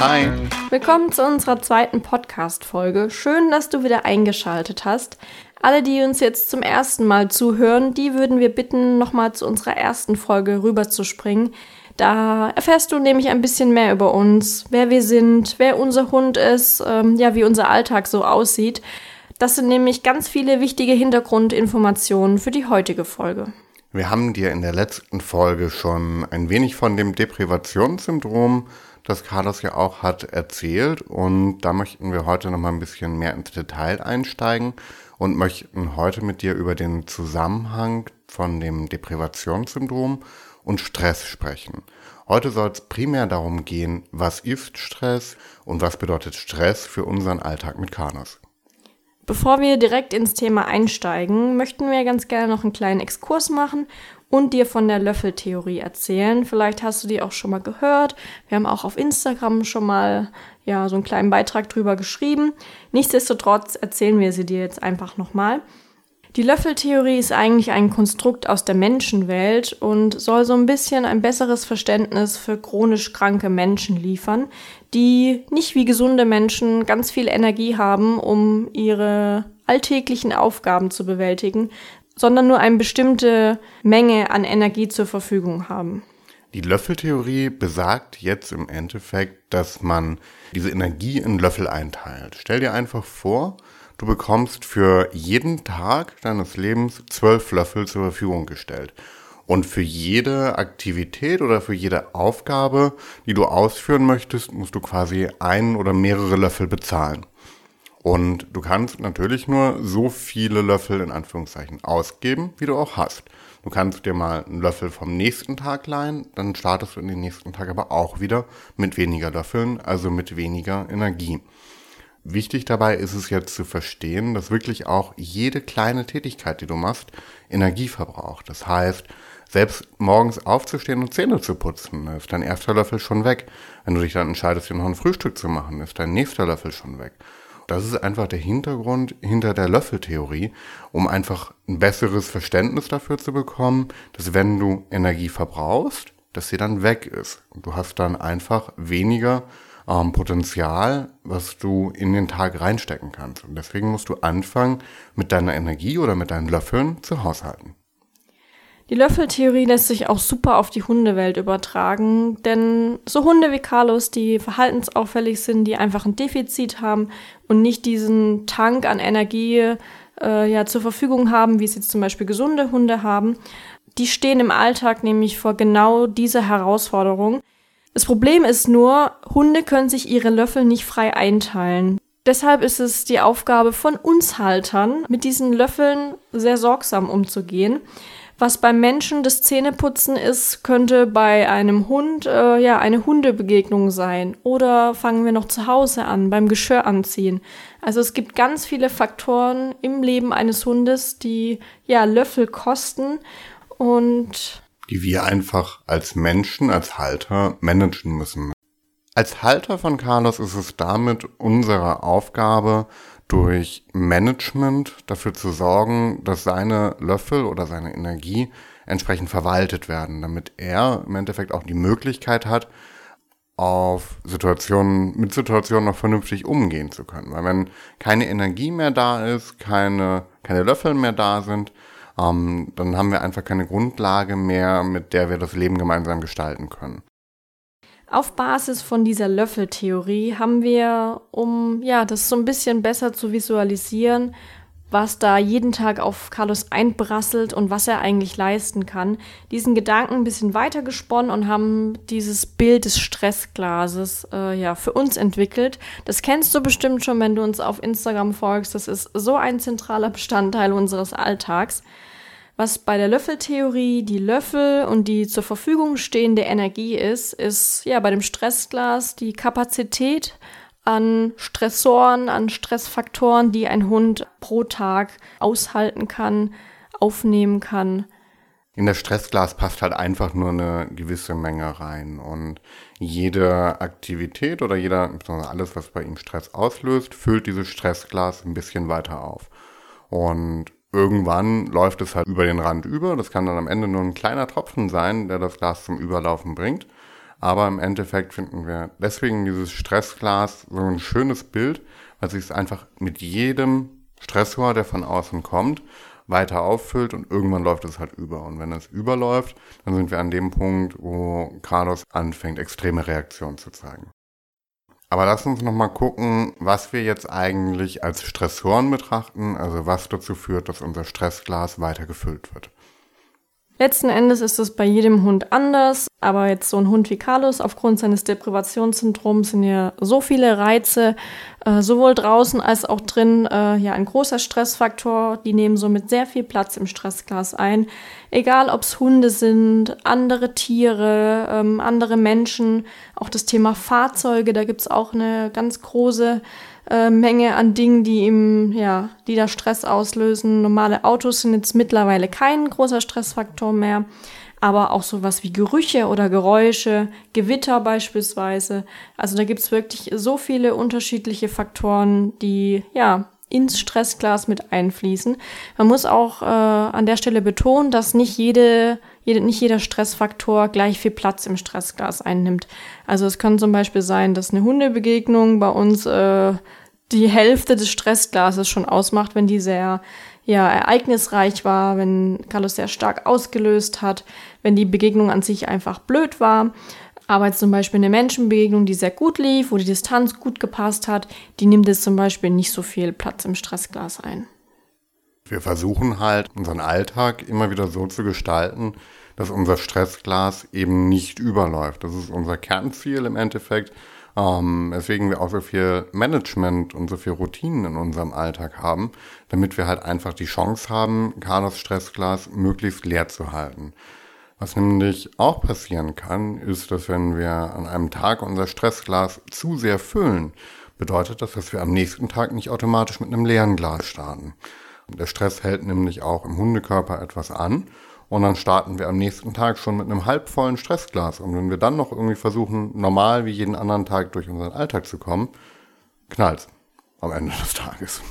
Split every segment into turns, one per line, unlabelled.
Hi.
Willkommen zu unserer zweiten Podcast-Folge. Schön, dass du wieder eingeschaltet hast. Alle, die uns jetzt zum ersten Mal zuhören, die würden wir bitten, nochmal zu unserer ersten Folge rüberzuspringen. Da erfährst du nämlich ein bisschen mehr über uns, wer wir sind, wer unser Hund ist, ähm, ja, wie unser Alltag so aussieht. Das sind nämlich ganz viele wichtige Hintergrundinformationen für die heutige Folge.
Wir haben dir in der letzten Folge schon ein wenig von dem Deprivationssyndrom, das Carlos ja auch hat, erzählt und da möchten wir heute noch mal ein bisschen mehr ins Detail einsteigen und möchten heute mit dir über den Zusammenhang von dem Deprivationssyndrom und Stress sprechen. Heute soll es primär darum gehen, was ist Stress und was bedeutet Stress für unseren Alltag mit Carlos.
Bevor wir direkt ins Thema einsteigen, möchten wir ganz gerne noch einen kleinen Exkurs machen und dir von der Löffeltheorie erzählen. Vielleicht hast du die auch schon mal gehört. Wir haben auch auf Instagram schon mal ja so einen kleinen Beitrag drüber geschrieben. Nichtsdestotrotz erzählen wir sie dir jetzt einfach nochmal. Die Löffeltheorie ist eigentlich ein Konstrukt aus der Menschenwelt und soll so ein bisschen ein besseres Verständnis für chronisch kranke Menschen liefern, die nicht wie gesunde Menschen ganz viel Energie haben, um ihre alltäglichen Aufgaben zu bewältigen, sondern nur eine bestimmte Menge an Energie zur Verfügung haben.
Die Löffeltheorie besagt jetzt im Endeffekt, dass man diese Energie in Löffel einteilt. Stell dir einfach vor, Du bekommst für jeden Tag deines Lebens zwölf Löffel zur Verfügung gestellt. Und für jede Aktivität oder für jede Aufgabe, die du ausführen möchtest, musst du quasi einen oder mehrere Löffel bezahlen. Und du kannst natürlich nur so viele Löffel in Anführungszeichen ausgeben, wie du auch hast. Du kannst dir mal einen Löffel vom nächsten Tag leihen, dann startest du in den nächsten Tag aber auch wieder mit weniger Löffeln, also mit weniger Energie. Wichtig dabei ist es jetzt zu verstehen, dass wirklich auch jede kleine Tätigkeit, die du machst, Energie verbraucht. Das heißt, selbst morgens aufzustehen und Zähne zu putzen, ist dein erster Löffel schon weg. Wenn du dich dann entscheidest, dir noch ein Frühstück zu machen, ist dein nächster Löffel schon weg. Das ist einfach der Hintergrund hinter der Löffeltheorie, um einfach ein besseres Verständnis dafür zu bekommen, dass wenn du Energie verbrauchst, dass sie dann weg ist. Du hast dann einfach weniger ähm, Potenzial, was du in den Tag reinstecken kannst. Und deswegen musst du anfangen, mit deiner Energie oder mit deinen Löffeln zu haushalten.
Die Löffeltheorie lässt sich auch super auf die Hundewelt übertragen, denn so Hunde wie Carlos, die verhaltensauffällig sind, die einfach ein Defizit haben und nicht diesen Tank an Energie äh, ja, zur Verfügung haben, wie es jetzt zum Beispiel gesunde Hunde haben, die stehen im Alltag nämlich vor genau dieser Herausforderung, das Problem ist nur, Hunde können sich ihre Löffel nicht frei einteilen. Deshalb ist es die Aufgabe von uns Haltern, mit diesen Löffeln sehr sorgsam umzugehen. Was beim Menschen das Zähneputzen ist, könnte bei einem Hund äh, ja eine Hundebegegnung sein. Oder fangen wir noch zu Hause an, beim Geschirr anziehen. Also es gibt ganz viele Faktoren im Leben eines Hundes, die ja Löffel kosten. Und
die wir einfach als Menschen, als Halter managen müssen. Als Halter von Carlos ist es damit unsere Aufgabe, durch Management dafür zu sorgen, dass seine Löffel oder seine Energie entsprechend verwaltet werden, damit er im Endeffekt auch die Möglichkeit hat, auf Situationen, mit Situationen noch vernünftig umgehen zu können. Weil wenn keine Energie mehr da ist, keine, keine Löffel mehr da sind, ähm, dann haben wir einfach keine Grundlage mehr, mit der wir das Leben gemeinsam gestalten können.
Auf Basis von dieser Löffeltheorie haben wir, um ja, das so ein bisschen besser zu visualisieren, was da jeden Tag auf Carlos einbrasselt und was er eigentlich leisten kann, diesen Gedanken ein bisschen weiter gesponnen und haben dieses Bild des Stressglases äh, ja für uns entwickelt. Das kennst du bestimmt schon, wenn du uns auf Instagram folgst. Das ist so ein zentraler Bestandteil unseres Alltags. Was bei der Löffeltheorie die Löffel und die zur Verfügung stehende Energie ist, ist ja bei dem Stressglas die Kapazität an Stressoren, an Stressfaktoren, die ein Hund pro Tag aushalten kann, aufnehmen kann.
In das Stressglas passt halt einfach nur eine gewisse Menge rein und jede Aktivität oder jeder, alles, was bei ihm Stress auslöst, füllt dieses Stressglas ein bisschen weiter auf. Und irgendwann läuft es halt über den Rand über. Das kann dann am Ende nur ein kleiner Tropfen sein, der das Glas zum Überlaufen bringt. Aber im Endeffekt finden wir deswegen dieses Stressglas so ein schönes Bild, weil sich es einfach mit jedem Stressor, der von außen kommt, weiter auffüllt und irgendwann läuft es halt über. Und wenn es überläuft, dann sind wir an dem Punkt, wo Carlos anfängt, extreme Reaktionen zu zeigen. Aber lass uns nochmal gucken, was wir jetzt eigentlich als Stressoren betrachten, also was dazu führt, dass unser Stressglas weiter gefüllt wird.
Letzten Endes ist es bei jedem Hund anders, aber jetzt so ein Hund wie Carlos, aufgrund seines Deprivationssyndroms sind ja so viele Reize, äh, sowohl draußen als auch drin, äh, ja ein großer Stressfaktor. Die nehmen somit sehr viel Platz im Stressglas ein. Egal ob es Hunde sind, andere Tiere, ähm, andere Menschen, auch das Thema Fahrzeuge, da gibt's auch eine ganz große äh, Menge an Dingen, die ihm, ja, die da Stress auslösen. Normale Autos sind jetzt mittlerweile kein großer Stressfaktor mehr, aber auch sowas wie Gerüche oder Geräusche, Gewitter beispielsweise. Also da gibt's wirklich so viele unterschiedliche Faktoren, die, ja, ins Stressglas mit einfließen. Man muss auch äh, an der Stelle betonen, dass nicht jede, jede, nicht jeder Stressfaktor gleich viel Platz im Stressglas einnimmt. Also es kann zum Beispiel sein, dass eine Hundebegegnung bei uns äh, die Hälfte des Stressglases schon ausmacht, wenn die sehr ja, ereignisreich war, wenn Carlos sehr stark ausgelöst hat, wenn die Begegnung an sich einfach blöd war. Aber jetzt zum Beispiel eine Menschenbegegnung, die sehr gut lief, wo die Distanz gut gepasst hat, die nimmt jetzt zum Beispiel nicht so viel Platz im Stressglas ein.
Wir versuchen halt, unseren Alltag immer wieder so zu gestalten, dass unser Stressglas eben nicht überläuft. Das ist unser Kernziel im Endeffekt, ähm, weswegen wir auch so viel Management und so viel Routinen in unserem Alltag haben, damit wir halt einfach die Chance haben, Carlos Stressglas möglichst leer zu halten. Was nämlich auch passieren kann, ist, dass wenn wir an einem Tag unser Stressglas zu sehr füllen, bedeutet das, dass wir am nächsten Tag nicht automatisch mit einem leeren Glas starten. Der Stress hält nämlich auch im Hundekörper etwas an und dann starten wir am nächsten Tag schon mit einem halbvollen Stressglas. Und wenn wir dann noch irgendwie versuchen, normal wie jeden anderen Tag durch unseren Alltag zu kommen, knallt's am Ende des Tages.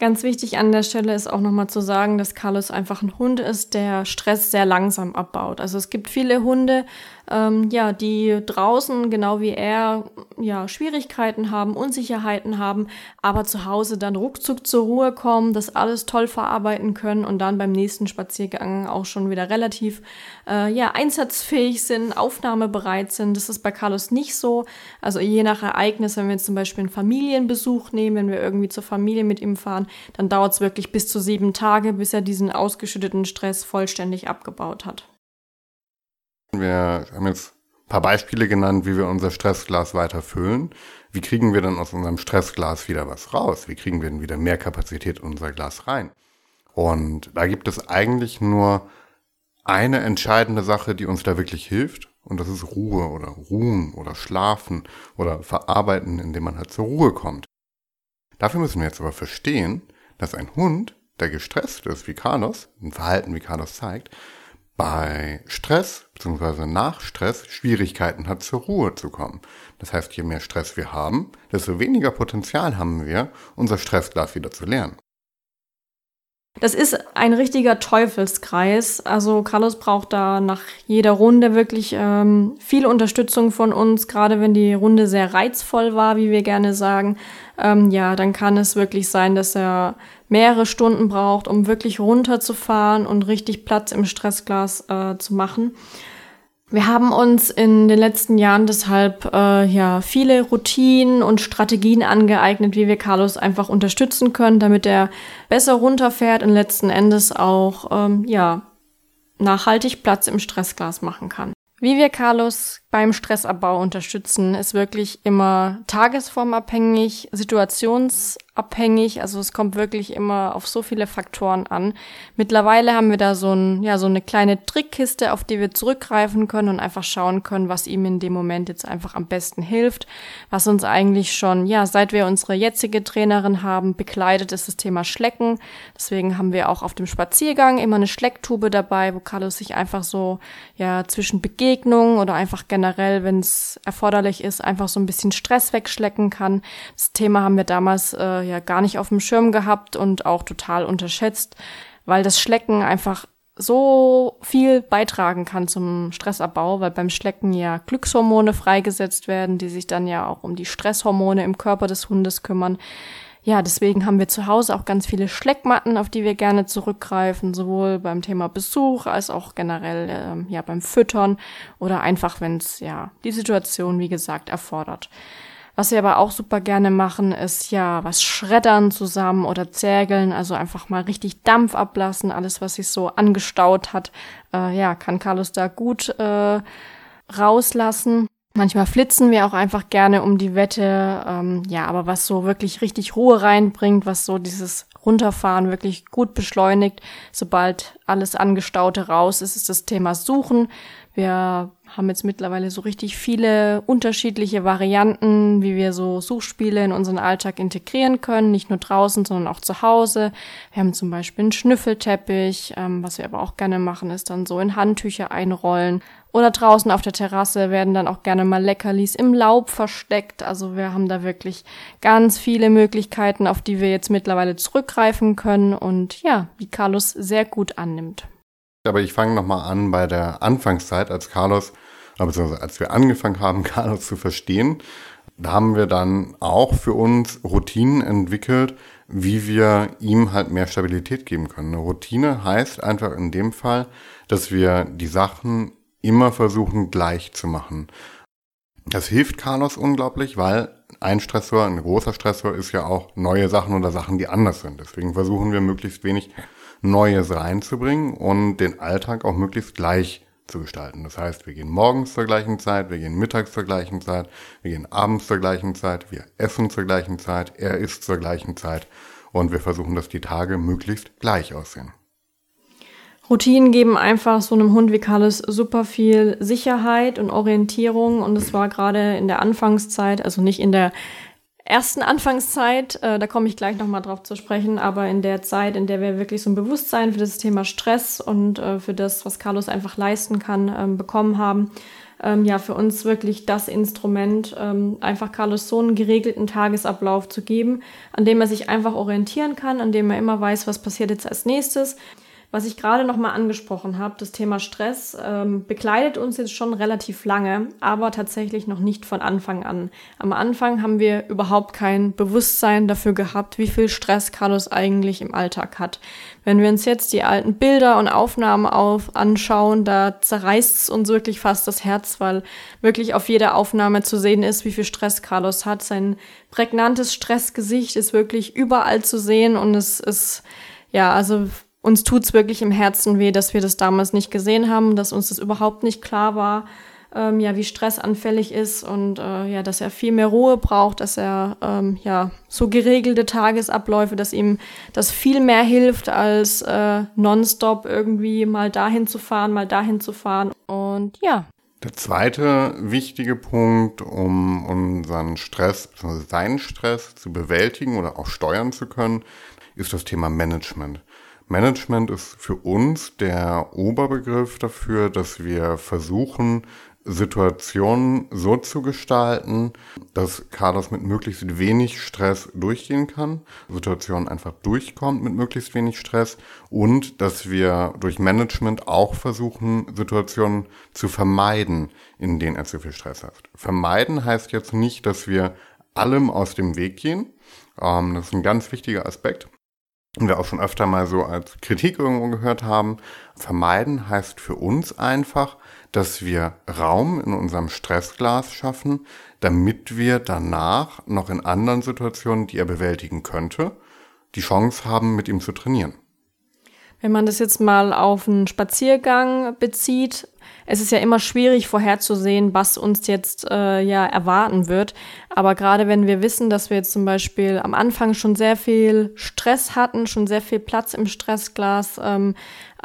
Ganz wichtig an der Stelle ist auch nochmal zu sagen, dass Carlos einfach ein Hund ist, der Stress sehr langsam abbaut. Also es gibt viele Hunde, ähm, ja, die draußen, genau wie er, ja, Schwierigkeiten haben, Unsicherheiten haben, aber zu Hause dann ruckzuck zur Ruhe kommen, das alles toll verarbeiten können und dann beim nächsten Spaziergang auch schon wieder relativ, äh, ja, einsatzfähig sind, aufnahmebereit sind. Das ist bei Carlos nicht so. Also je nach Ereignis, wenn wir jetzt zum Beispiel einen Familienbesuch nehmen, wenn wir irgendwie zur Familie mit ihm fahren, dann dauert es wirklich bis zu sieben Tage, bis er diesen ausgeschütteten Stress vollständig abgebaut hat.
Wir haben jetzt ein paar Beispiele genannt, wie wir unser Stressglas weiter füllen. Wie kriegen wir dann aus unserem Stressglas wieder was raus? Wie kriegen wir denn wieder mehr Kapazität in unser Glas rein? Und da gibt es eigentlich nur eine entscheidende Sache, die uns da wirklich hilft. Und das ist Ruhe oder Ruhen oder Schlafen oder Verarbeiten, indem man halt zur Ruhe kommt. Dafür müssen wir jetzt aber verstehen, dass ein Hund, der gestresst ist, wie Carlos, ein Verhalten wie Carlos zeigt, bei Stress bzw. nach Stress Schwierigkeiten hat, zur Ruhe zu kommen. Das heißt, je mehr Stress wir haben, desto weniger Potenzial haben wir, unser Stressglas wieder zu lernen.
Das ist ein richtiger Teufelskreis. Also Carlos braucht da nach jeder Runde wirklich ähm, viel Unterstützung von uns, gerade wenn die Runde sehr reizvoll war, wie wir gerne sagen. Ähm, ja, dann kann es wirklich sein, dass er mehrere Stunden braucht, um wirklich runterzufahren und richtig Platz im Stressglas äh, zu machen. Wir haben uns in den letzten Jahren deshalb äh, ja viele Routinen und Strategien angeeignet, wie wir Carlos einfach unterstützen können, damit er besser runterfährt und letzten Endes auch ähm, ja nachhaltig Platz im Stressglas machen kann. Wie wir Carlos beim Stressabbau unterstützen, ist wirklich immer tagesformabhängig, situationsabhängig. Also es kommt wirklich immer auf so viele Faktoren an. Mittlerweile haben wir da so, ein, ja, so eine kleine Trickkiste, auf die wir zurückgreifen können und einfach schauen können, was ihm in dem Moment jetzt einfach am besten hilft. Was uns eigentlich schon, ja, seit wir unsere jetzige Trainerin haben, begleitet ist das Thema Schlecken. Deswegen haben wir auch auf dem Spaziergang immer eine Schlecktube dabei, wo Carlos sich einfach so, ja, zwischen Begegnungen oder einfach generell generell, wenn es erforderlich ist, einfach so ein bisschen Stress wegschlecken kann. Das Thema haben wir damals äh, ja gar nicht auf dem Schirm gehabt und auch total unterschätzt, weil das Schlecken einfach so viel beitragen kann zum Stressabbau, weil beim Schlecken ja Glückshormone freigesetzt werden, die sich dann ja auch um die Stresshormone im Körper des Hundes kümmern. Ja, deswegen haben wir zu Hause auch ganz viele Schleckmatten, auf die wir gerne zurückgreifen, sowohl beim Thema Besuch als auch generell äh, ja beim Füttern oder einfach, wenn es ja die Situation, wie gesagt, erfordert. Was wir aber auch super gerne machen, ist ja was schreddern zusammen oder zergeln, also einfach mal richtig Dampf ablassen, alles, was sich so angestaut hat. Äh, ja, kann Carlos da gut äh, rauslassen. Manchmal flitzen wir auch einfach gerne um die Wette, ähm, ja, aber was so wirklich richtig Ruhe reinbringt, was so dieses Runterfahren wirklich gut beschleunigt, sobald alles Angestaute raus ist, ist das Thema Suchen. Wir haben jetzt mittlerweile so richtig viele unterschiedliche Varianten, wie wir so Suchspiele in unseren Alltag integrieren können, nicht nur draußen, sondern auch zu Hause. Wir haben zum Beispiel einen Schnüffelteppich, ähm, was wir aber auch gerne machen, ist dann so in Handtücher einrollen. Oder draußen auf der Terrasse werden dann auch gerne mal Leckerlis im Laub versteckt. Also wir haben da wirklich ganz viele Möglichkeiten, auf die wir jetzt mittlerweile zurückgreifen können und ja, die Carlos sehr gut annimmt.
Aber ich fange nochmal an bei der Anfangszeit, als Carlos, beziehungsweise als wir angefangen haben, Carlos zu verstehen. Da haben wir dann auch für uns Routinen entwickelt, wie wir ihm halt mehr Stabilität geben können. Eine Routine heißt einfach in dem Fall, dass wir die Sachen immer versuchen gleich zu machen. Das hilft Carlos unglaublich, weil ein Stressor, ein großer Stressor ist ja auch neue Sachen oder Sachen, die anders sind. Deswegen versuchen wir möglichst wenig Neues reinzubringen und den Alltag auch möglichst gleich zu gestalten. Das heißt, wir gehen morgens zur gleichen Zeit, wir gehen mittags zur gleichen Zeit, wir gehen abends zur gleichen Zeit, wir essen zur gleichen Zeit, er isst zur gleichen Zeit und wir versuchen, dass die Tage möglichst gleich aussehen.
Routinen geben einfach so einem Hund wie Carlos super viel Sicherheit und Orientierung und es war gerade in der Anfangszeit, also nicht in der ersten Anfangszeit, äh, da komme ich gleich nochmal drauf zu sprechen, aber in der Zeit, in der wir wirklich so ein Bewusstsein für das Thema Stress und äh, für das, was Carlos einfach leisten kann, ähm, bekommen haben, ähm, ja, für uns wirklich das Instrument, ähm, einfach Carlos so einen geregelten Tagesablauf zu geben, an dem er sich einfach orientieren kann, an dem er immer weiß, was passiert jetzt als nächstes. Was ich gerade noch mal angesprochen habe, das Thema Stress, ähm, begleitet uns jetzt schon relativ lange, aber tatsächlich noch nicht von Anfang an. Am Anfang haben wir überhaupt kein Bewusstsein dafür gehabt, wie viel Stress Carlos eigentlich im Alltag hat. Wenn wir uns jetzt die alten Bilder und Aufnahmen auf anschauen, da zerreißt es uns wirklich fast das Herz, weil wirklich auf jeder Aufnahme zu sehen ist, wie viel Stress Carlos hat. Sein prägnantes Stressgesicht ist wirklich überall zu sehen und es ist ja, also uns tut's wirklich im Herzen weh, dass wir das damals nicht gesehen haben, dass uns das überhaupt nicht klar war, ähm, ja, wie stressanfällig ist und äh, ja, dass er viel mehr Ruhe braucht, dass er ähm, ja so geregelte Tagesabläufe, dass ihm das viel mehr hilft, als äh, nonstop irgendwie mal dahin zu fahren, mal dahin zu fahren. Und ja.
Der zweite wichtige Punkt, um unseren Stress, seinen Stress zu bewältigen oder auch steuern zu können, ist das Thema Management. Management ist für uns der Oberbegriff dafür, dass wir versuchen, Situationen so zu gestalten, dass Carlos mit möglichst wenig Stress durchgehen kann, Situationen einfach durchkommt mit möglichst wenig Stress und dass wir durch Management auch versuchen, Situationen zu vermeiden, in denen er zu viel Stress hat. Vermeiden heißt jetzt nicht, dass wir allem aus dem Weg gehen. Ähm, das ist ein ganz wichtiger Aspekt wir auch schon öfter mal so als Kritik irgendwo gehört haben, vermeiden heißt für uns einfach, dass wir Raum in unserem Stressglas schaffen, damit wir danach noch in anderen Situationen, die er bewältigen könnte, die Chance haben, mit ihm zu trainieren.
Wenn man das jetzt mal auf einen Spaziergang bezieht, es ist ja immer schwierig vorherzusehen, was uns jetzt äh, ja erwarten wird. Aber gerade wenn wir wissen, dass wir jetzt zum Beispiel am Anfang schon sehr viel Stress hatten, schon sehr viel Platz im Stressglas ähm,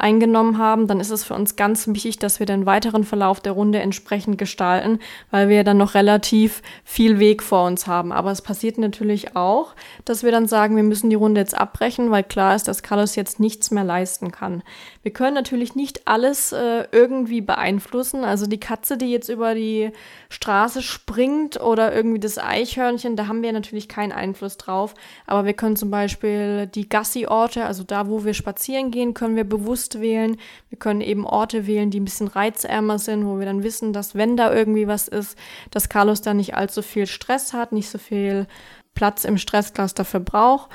eingenommen haben, dann ist es für uns ganz wichtig, dass wir den weiteren Verlauf der Runde entsprechend gestalten, weil wir dann noch relativ viel Weg vor uns haben. Aber es passiert natürlich auch, dass wir dann sagen, wir müssen die Runde jetzt abbrechen, weil klar ist, dass Carlos jetzt nichts mehr leisten kann. Wir können natürlich nicht alles äh, irgendwie beeinflussen beeinflussen. Also die Katze, die jetzt über die Straße springt oder irgendwie das Eichhörnchen, da haben wir natürlich keinen Einfluss drauf. Aber wir können zum Beispiel die Gassi-Orte, also da, wo wir spazieren gehen, können wir bewusst wählen. Wir können eben Orte wählen, die ein bisschen reizärmer sind, wo wir dann wissen, dass wenn da irgendwie was ist, dass Carlos da nicht allzu viel Stress hat, nicht so viel Platz im Stresscluster braucht.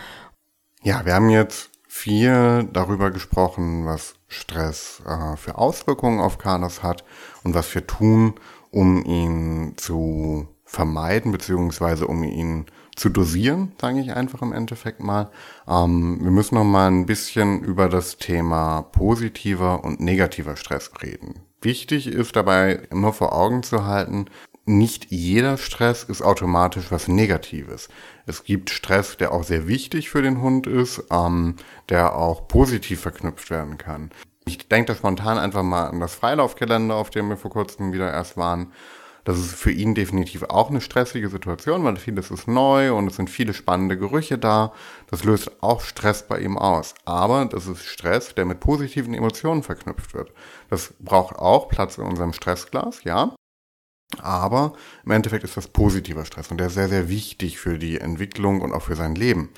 Ja, wir haben jetzt viel darüber gesprochen, was Stress äh, für Auswirkungen auf Carlos hat und was wir tun, um ihn zu vermeiden, beziehungsweise um ihn zu dosieren, sage ich einfach im Endeffekt mal. Ähm, wir müssen noch mal ein bisschen über das Thema positiver und negativer Stress reden. Wichtig ist dabei immer vor Augen zu halten, nicht jeder Stress ist automatisch was Negatives. Es gibt Stress, der auch sehr wichtig für den Hund ist, ähm, der auch positiv verknüpft werden kann. Ich denke da spontan einfach mal an das Freilaufgelände, auf dem wir vor kurzem wieder erst waren. Das ist für ihn definitiv auch eine stressige Situation, weil vieles ist neu und es sind viele spannende Gerüche da. Das löst auch Stress bei ihm aus. Aber das ist Stress, der mit positiven Emotionen verknüpft wird. Das braucht auch Platz in unserem Stressglas, ja. Aber im Endeffekt ist das positiver Stress und der ist sehr, sehr wichtig für die Entwicklung und auch für sein Leben.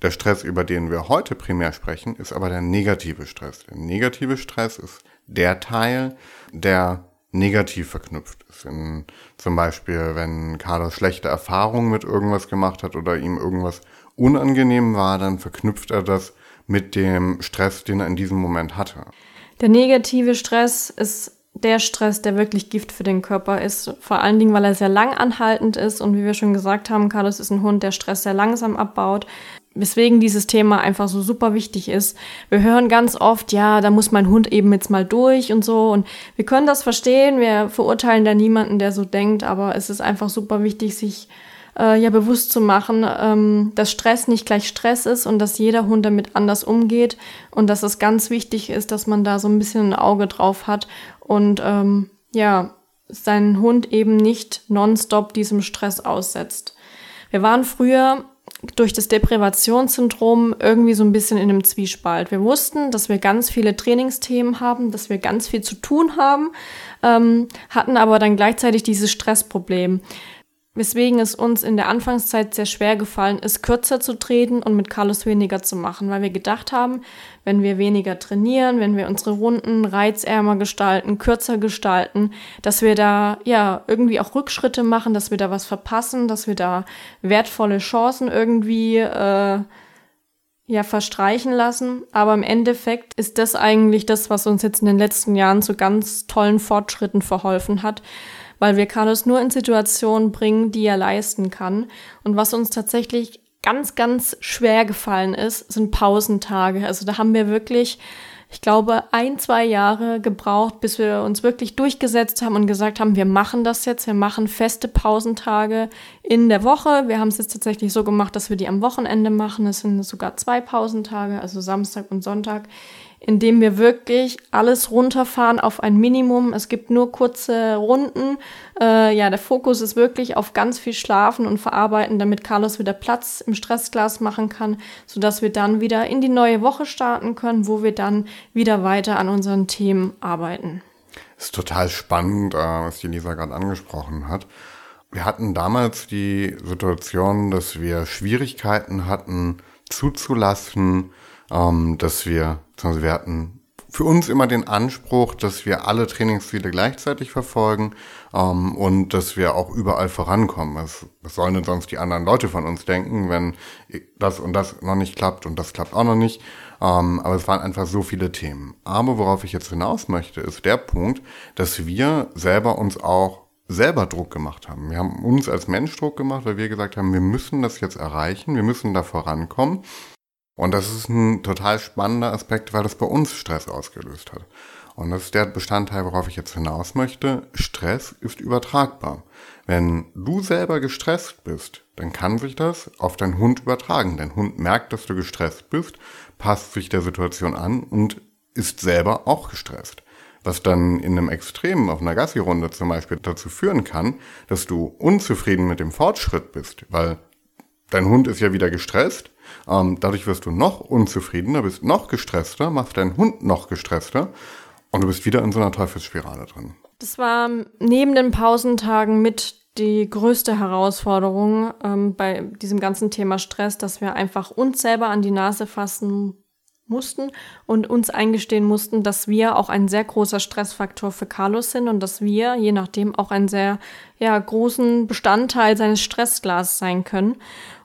Der Stress, über den wir heute primär sprechen, ist aber der negative Stress. Der negative Stress ist der Teil, der negativ verknüpft ist. In, zum Beispiel, wenn Carlos schlechte Erfahrungen mit irgendwas gemacht hat oder ihm irgendwas unangenehm war, dann verknüpft er das mit dem Stress, den er in diesem Moment hatte.
Der negative Stress ist der Stress, der wirklich Gift für den Körper ist. Vor allen Dingen, weil er sehr lang anhaltend ist und wie wir schon gesagt haben, Carlos ist ein Hund, der Stress sehr langsam abbaut. Weswegen dieses Thema einfach so super wichtig ist. Wir hören ganz oft, ja, da muss mein Hund eben jetzt mal durch und so. Und wir können das verstehen. Wir verurteilen da niemanden, der so denkt. Aber es ist einfach super wichtig, sich äh, ja bewusst zu machen, ähm, dass Stress nicht gleich Stress ist und dass jeder Hund damit anders umgeht und dass es ganz wichtig ist, dass man da so ein bisschen ein Auge drauf hat und ähm, ja, seinen Hund eben nicht nonstop diesem Stress aussetzt. Wir waren früher durch das Deprivationssyndrom irgendwie so ein bisschen in einem Zwiespalt. Wir wussten, dass wir ganz viele Trainingsthemen haben, dass wir ganz viel zu tun haben, ähm, hatten aber dann gleichzeitig dieses Stressproblem weswegen es uns in der Anfangszeit sehr schwer gefallen ist, kürzer zu treten und mit Carlos weniger zu machen, weil wir gedacht haben, wenn wir weniger trainieren, wenn wir unsere Runden reizärmer gestalten, kürzer gestalten, dass wir da ja irgendwie auch Rückschritte machen, dass wir da was verpassen, dass wir da wertvolle Chancen irgendwie äh, ja verstreichen lassen. Aber im Endeffekt ist das eigentlich das, was uns jetzt in den letzten Jahren zu ganz tollen Fortschritten verholfen hat weil wir Carlos nur in Situationen bringen, die er leisten kann. Und was uns tatsächlich ganz, ganz schwer gefallen ist, sind Pausentage. Also da haben wir wirklich, ich glaube, ein, zwei Jahre gebraucht, bis wir uns wirklich durchgesetzt haben und gesagt haben, wir machen das jetzt, wir machen feste Pausentage in der Woche. Wir haben es jetzt tatsächlich so gemacht, dass wir die am Wochenende machen. Es sind sogar zwei Pausentage, also Samstag und Sonntag indem wir wirklich alles runterfahren auf ein Minimum. Es gibt nur kurze Runden. Äh, ja, der Fokus ist wirklich auf ganz viel Schlafen und Verarbeiten, damit Carlos wieder Platz im Stressglas machen kann, sodass wir dann wieder in die neue Woche starten können, wo wir dann wieder weiter an unseren Themen arbeiten.
Ist total spannend, äh, was die Lisa gerade angesprochen hat. Wir hatten damals die Situation, dass wir Schwierigkeiten hatten, zuzulassen, ähm, dass wir, also wir hatten für uns immer den Anspruch, dass wir alle Trainingsziele gleichzeitig verfolgen ähm, und dass wir auch überall vorankommen. Was, was sollen denn sonst die anderen Leute von uns denken, wenn das und das noch nicht klappt und das klappt auch noch nicht? Ähm, aber es waren einfach so viele Themen. Aber worauf ich jetzt hinaus möchte, ist der Punkt, dass wir selber uns auch selber Druck gemacht haben. Wir haben uns als Mensch Druck gemacht, weil wir gesagt haben, wir müssen das jetzt erreichen, wir müssen da vorankommen. Und das ist ein total spannender Aspekt, weil das bei uns Stress ausgelöst hat. Und das ist der Bestandteil, worauf ich jetzt hinaus möchte. Stress ist übertragbar. Wenn du selber gestresst bist, dann kann sich das auf deinen Hund übertragen. Dein Hund merkt, dass du gestresst bist, passt sich der Situation an und ist selber auch gestresst. Was dann in einem Extrem auf einer Gassi-Runde zum Beispiel dazu führen kann, dass du unzufrieden mit dem Fortschritt bist, weil dein Hund ist ja wieder gestresst ähm, dadurch wirst du noch unzufriedener, bist noch gestresster, machst deinen Hund noch gestresster Und du bist wieder in so einer Teufelsspirale drin.
Das war neben den Pausentagen mit die größte Herausforderung ähm, bei diesem ganzen Thema Stress, dass wir einfach uns selber an die Nase fassen mussten und uns eingestehen mussten, dass wir auch ein sehr großer Stressfaktor für Carlos sind und dass wir, je nachdem, auch einen sehr ja, großen Bestandteil seines Stressglas sein können.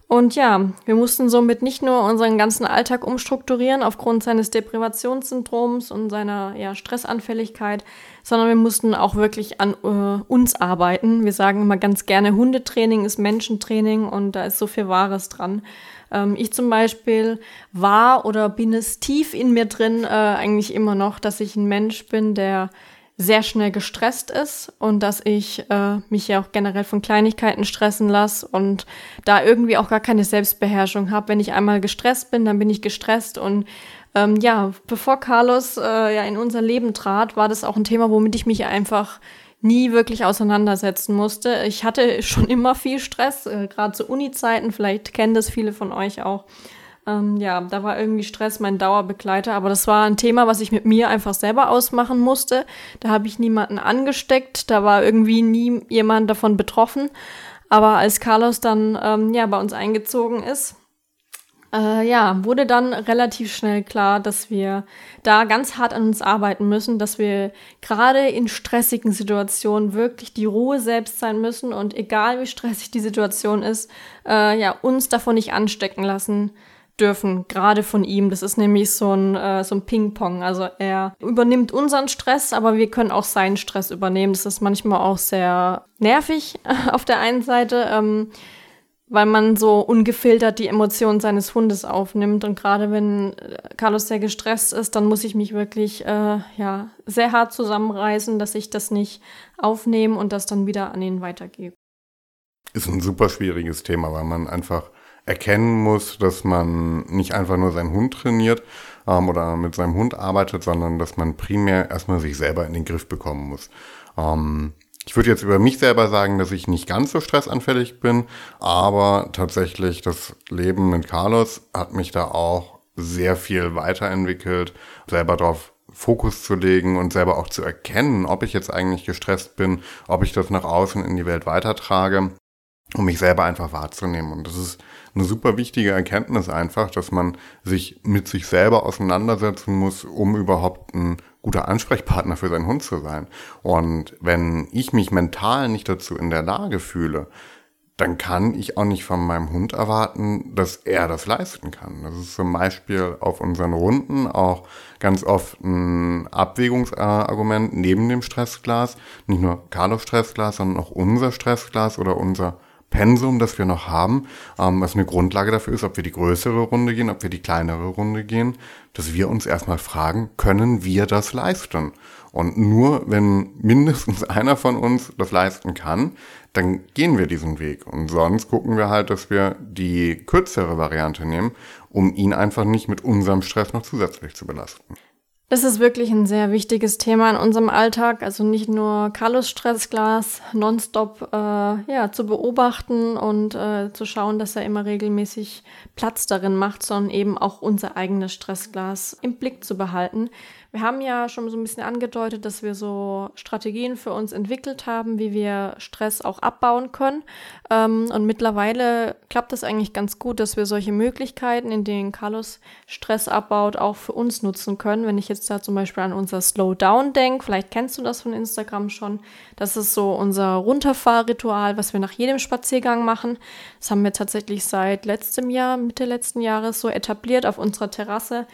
Und ja, wir mussten somit nicht nur unseren ganzen Alltag umstrukturieren aufgrund seines Deprivationssyndroms und seiner ja, Stressanfälligkeit, sondern wir mussten auch wirklich an äh, uns arbeiten. Wir sagen immer ganz gerne, Hundetraining ist Menschentraining und da ist so viel Wahres dran. Ähm, ich zum Beispiel war oder bin es tief in mir drin äh, eigentlich immer noch, dass ich ein Mensch bin, der sehr schnell gestresst ist und dass ich äh, mich ja auch generell von Kleinigkeiten stressen lasse und da irgendwie auch gar keine Selbstbeherrschung habe. Wenn ich einmal gestresst bin, dann bin ich gestresst und ähm, ja, bevor Carlos äh, ja in unser Leben trat, war das auch ein Thema, womit ich mich einfach nie wirklich auseinandersetzen musste. Ich hatte schon immer viel Stress, äh, gerade zu Uni-Zeiten, vielleicht kennen das viele von euch auch. Ähm, ja, da war irgendwie Stress mein Dauerbegleiter, aber das war ein Thema, was ich mit mir einfach selber ausmachen musste. Da habe ich niemanden angesteckt, da war irgendwie nie jemand davon betroffen. Aber als Carlos dann ähm, ja bei uns eingezogen ist, äh, ja, wurde dann relativ schnell klar, dass wir da ganz hart an uns arbeiten müssen, dass wir gerade in stressigen Situationen wirklich die Ruhe selbst sein müssen und egal wie stressig die Situation ist, äh, ja, uns davon nicht anstecken lassen dürfen, gerade von ihm. Das ist nämlich so ein, äh, so ein Ping-Pong. Also er übernimmt unseren Stress, aber wir können auch seinen Stress übernehmen. Das ist manchmal auch sehr nervig auf der einen Seite, ähm, weil man so ungefiltert die Emotionen seines Hundes aufnimmt. Und gerade wenn äh, Carlos sehr gestresst ist, dann muss ich mich wirklich äh, ja, sehr hart zusammenreißen, dass ich das nicht aufnehme und das dann wieder an ihn weitergebe.
Ist ein super schwieriges Thema, weil man einfach erkennen muss, dass man nicht einfach nur seinen Hund trainiert ähm, oder mit seinem Hund arbeitet, sondern dass man primär erstmal sich selber in den Griff bekommen muss. Ähm, ich würde jetzt über mich selber sagen, dass ich nicht ganz so stressanfällig bin, aber tatsächlich das Leben mit Carlos hat mich da auch sehr viel weiterentwickelt, selber darauf Fokus zu legen und selber auch zu erkennen, ob ich jetzt eigentlich gestresst bin, ob ich das nach außen in die Welt weitertrage, um mich selber einfach wahrzunehmen. Und das ist eine super wichtige Erkenntnis einfach, dass man sich mit sich selber auseinandersetzen muss, um überhaupt ein guter Ansprechpartner für seinen Hund zu sein. Und wenn ich mich mental nicht dazu in der Lage fühle, dann kann ich auch nicht von meinem Hund erwarten, dass er das leisten kann. Das ist zum Beispiel auf unseren Runden auch ganz oft ein Abwägungsargument neben dem Stressglas. Nicht nur Carlos Stressglas, sondern auch unser Stressglas oder unser Pensum, das wir noch haben, ähm, was eine Grundlage dafür ist, ob wir die größere Runde gehen, ob wir die kleinere Runde gehen, dass wir uns erstmal fragen, können wir das leisten? Und nur wenn mindestens einer von uns das leisten kann, dann gehen wir diesen Weg. Und sonst gucken wir halt, dass wir die kürzere Variante nehmen, um ihn einfach nicht mit unserem Stress noch zusätzlich zu belasten.
Das ist wirklich ein sehr wichtiges Thema in unserem Alltag. Also nicht nur Carlos Stressglas nonstop äh, ja, zu beobachten und äh, zu schauen, dass er immer regelmäßig Platz darin macht, sondern eben auch unser eigenes Stressglas im Blick zu behalten. Wir haben ja schon so ein bisschen angedeutet, dass wir so Strategien für uns entwickelt haben, wie wir Stress auch abbauen können. Ähm, und mittlerweile klappt das eigentlich ganz gut, dass wir solche Möglichkeiten, in denen Carlos Stress abbaut, auch für uns nutzen können. Wenn ich jetzt da zum Beispiel an unser Slowdown denke, vielleicht kennst du das von Instagram schon. Das ist so unser Runterfahrritual, was wir nach jedem Spaziergang machen. Das haben wir tatsächlich seit letztem Jahr, Mitte letzten Jahres so etabliert auf unserer Terrasse.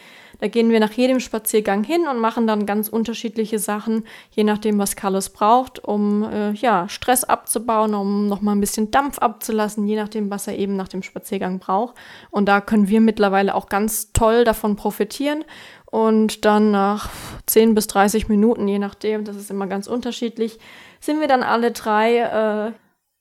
Da gehen wir nach jedem Spaziergang hin und machen dann ganz unterschiedliche Sachen, je nachdem, was Carlos braucht, um äh, ja, Stress abzubauen, um nochmal ein bisschen Dampf abzulassen, je nachdem, was er eben nach dem Spaziergang braucht. Und da können wir mittlerweile auch ganz toll davon profitieren. Und dann nach 10 bis 30 Minuten, je nachdem, das ist immer ganz unterschiedlich, sind wir dann alle drei äh,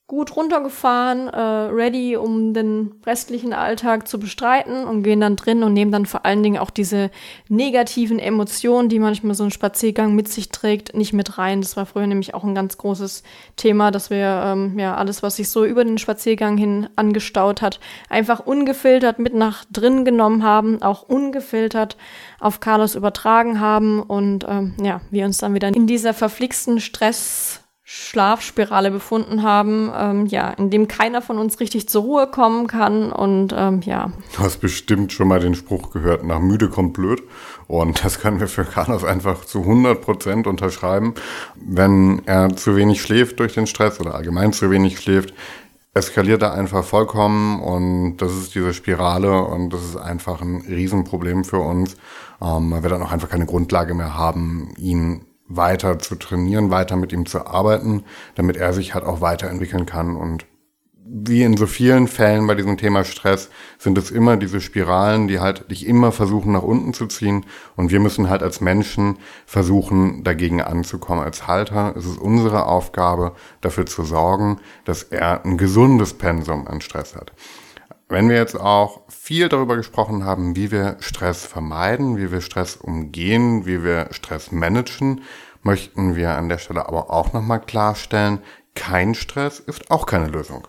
gut runtergefahren, äh, ready, um den restlichen Alltag zu bestreiten und gehen dann drin und nehmen dann vor allen Dingen auch diese negativen Emotionen, die manchmal so ein Spaziergang mit sich trägt, nicht mit rein. Das war früher nämlich auch ein ganz großes Thema, dass wir ähm, ja alles, was sich so über den Spaziergang hin angestaut hat, einfach ungefiltert mit nach drin genommen haben, auch ungefiltert auf Carlos übertragen haben und ähm, ja, wir uns dann wieder in dieser verflixten Stress Schlafspirale befunden haben, ähm, ja, in dem keiner von uns richtig zur Ruhe kommen kann und ähm, ja.
Du hast bestimmt schon mal den Spruch gehört, nach müde kommt blöd und das können wir für Carlos einfach zu 100 Prozent unterschreiben. Wenn er zu wenig schläft durch den Stress oder allgemein zu wenig schläft, eskaliert er einfach vollkommen und das ist diese Spirale und das ist einfach ein Riesenproblem für uns, ähm, weil wir dann auch einfach keine Grundlage mehr haben, ihn weiter zu trainieren, weiter mit ihm zu arbeiten, damit er sich halt auch weiterentwickeln kann. Und wie in so vielen Fällen bei diesem Thema Stress sind es immer diese Spiralen, die halt dich immer versuchen nach unten zu ziehen. Und wir müssen halt als Menschen versuchen, dagegen anzukommen. Als Halter ist es unsere Aufgabe, dafür zu sorgen, dass er ein gesundes Pensum an Stress hat. Wenn wir jetzt auch viel darüber gesprochen haben, wie wir Stress vermeiden, wie wir Stress umgehen, wie wir Stress managen, möchten wir an der Stelle aber auch nochmal klarstellen, kein Stress ist auch keine Lösung.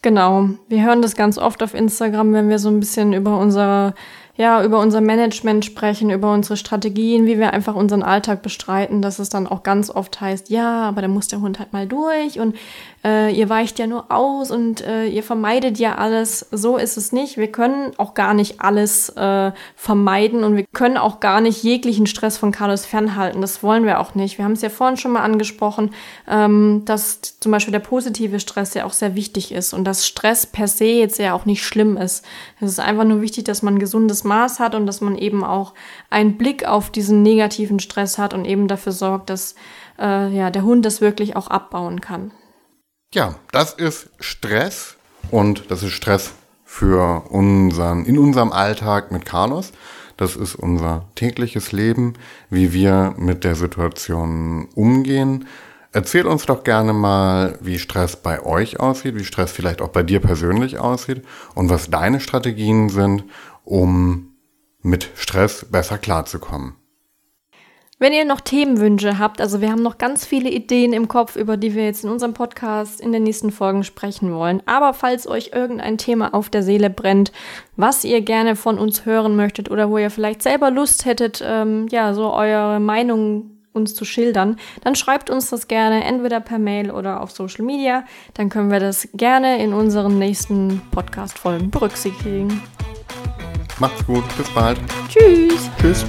Genau. Wir hören das ganz oft auf Instagram, wenn wir so ein bisschen über unser, ja, über unser Management sprechen, über unsere Strategien, wie wir einfach unseren Alltag bestreiten, dass es dann auch ganz oft heißt, ja, aber da muss der Hund halt mal durch und äh, ihr weicht ja nur aus und äh, ihr vermeidet ja alles. So ist es nicht. Wir können auch gar nicht alles äh, vermeiden und wir können auch gar nicht jeglichen Stress von Carlos fernhalten. Das wollen wir auch nicht. Wir haben es ja vorhin schon mal angesprochen, ähm, dass zum Beispiel der positive Stress ja auch sehr wichtig ist und dass Stress per se jetzt ja auch nicht schlimm ist. Es ist einfach nur wichtig, dass man gesundes Maß hat und dass man eben auch einen Blick auf diesen negativen Stress hat und eben dafür sorgt, dass äh, ja, der Hund das wirklich auch abbauen kann.
Ja, das ist Stress und das ist Stress für unseren, in unserem Alltag mit Carlos. Das ist unser tägliches Leben, wie wir mit der Situation umgehen. Erzähl uns doch gerne mal, wie Stress bei euch aussieht, wie Stress vielleicht auch bei dir persönlich aussieht und was deine Strategien sind, um mit Stress besser klarzukommen.
Wenn ihr noch Themenwünsche habt, also wir haben noch ganz viele Ideen im Kopf, über die wir jetzt in unserem Podcast in den nächsten Folgen sprechen wollen. Aber falls euch irgendein Thema auf der Seele brennt, was ihr gerne von uns hören möchtet oder wo ihr vielleicht selber Lust hättet, ähm, ja, so eure Meinung uns zu schildern, dann schreibt uns das gerne entweder per Mail oder auf Social Media. Dann können wir das gerne in unseren nächsten Podcast-Folgen berücksichtigen.
Macht's gut, bis bald.
Tschüss.
Tschüss.